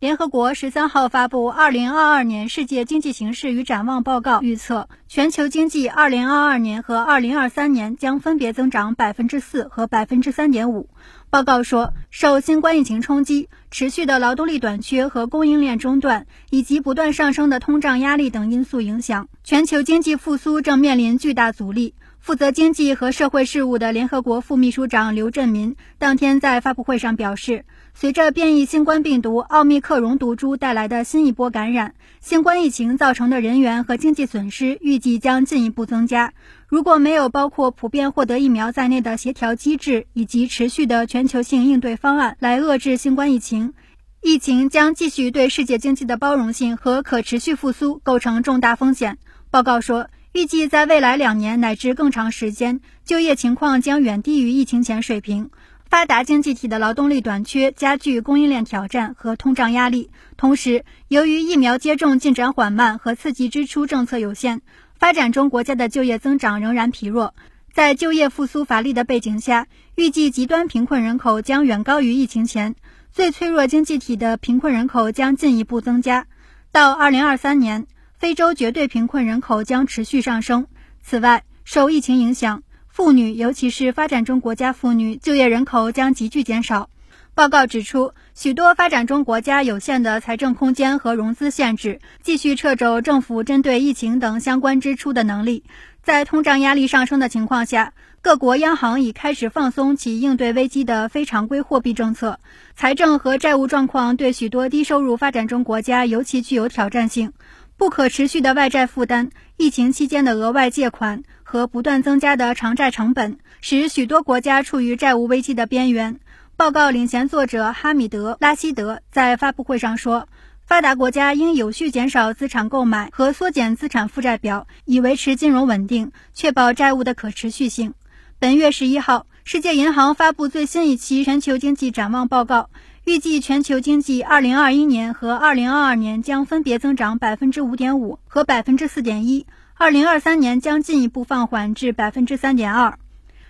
联合国十三号发布《二零二二年世界经济形势与展望报告》，预测全球经济二零二二年和二零二三年将分别增长百分之四和百分之三点五。报告说，受新冠疫情冲击、持续的劳动力短缺和供应链中断，以及不断上升的通胀压力等因素影响，全球经济复苏正面临巨大阻力。负责经济和社会事务的联合国副秘书长刘振民当天在发布会上表示，随着变异新冠病毒奥密克戎毒株带来的新一波感染，新冠疫情造成的人员和经济损失预计将进一步增加。如果没有包括普遍获得疫苗在内的协调机制以及持续的全球性应对方案来遏制新冠疫情，疫情将继续对世界经济的包容性和可持续复苏构成重大风险。报告说。预计在未来两年乃至更长时间，就业情况将远低于疫情前水平。发达经济体的劳动力短缺加剧供应链挑战和通胀压力。同时，由于疫苗接种进展缓慢和刺激支出政策有限，发展中国家的就业增长仍然疲弱。在就业复苏乏力的背景下，预计极端贫困人口将远高于疫情前。最脆弱经济体的贫困人口将进一步增加。到二零二三年。非洲绝对贫困人口将持续上升。此外，受疫情影响，妇女，尤其是发展中国家妇女就业人口将急剧减少。报告指出，许多发展中国家有限的财政空间和融资限制，继续掣肘政府针对疫情等相关支出的能力。在通胀压力上升的情况下，各国央行已开始放松其应对危机的非常规货币政策。财政和债务状况对许多低收入发展中国家尤其具有挑战性。不可持续的外债负担、疫情期间的额外借款和不断增加的偿债成本，使许多国家处于债务危机的边缘。报告领衔作者哈米德·拉希德在发布会上说：“发达国家应有序减少资产购买和缩减资产负债表，以维持金融稳定，确保债务的可持续性。”本月十一号，世界银行发布最新一期全球经济展望报告。预计全球经济二零二一年和二零二二年将分别增长百分之五点五和百分之四点一，二零二三年将进一步放缓至百分之三点二。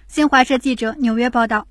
新华社记者纽约报道。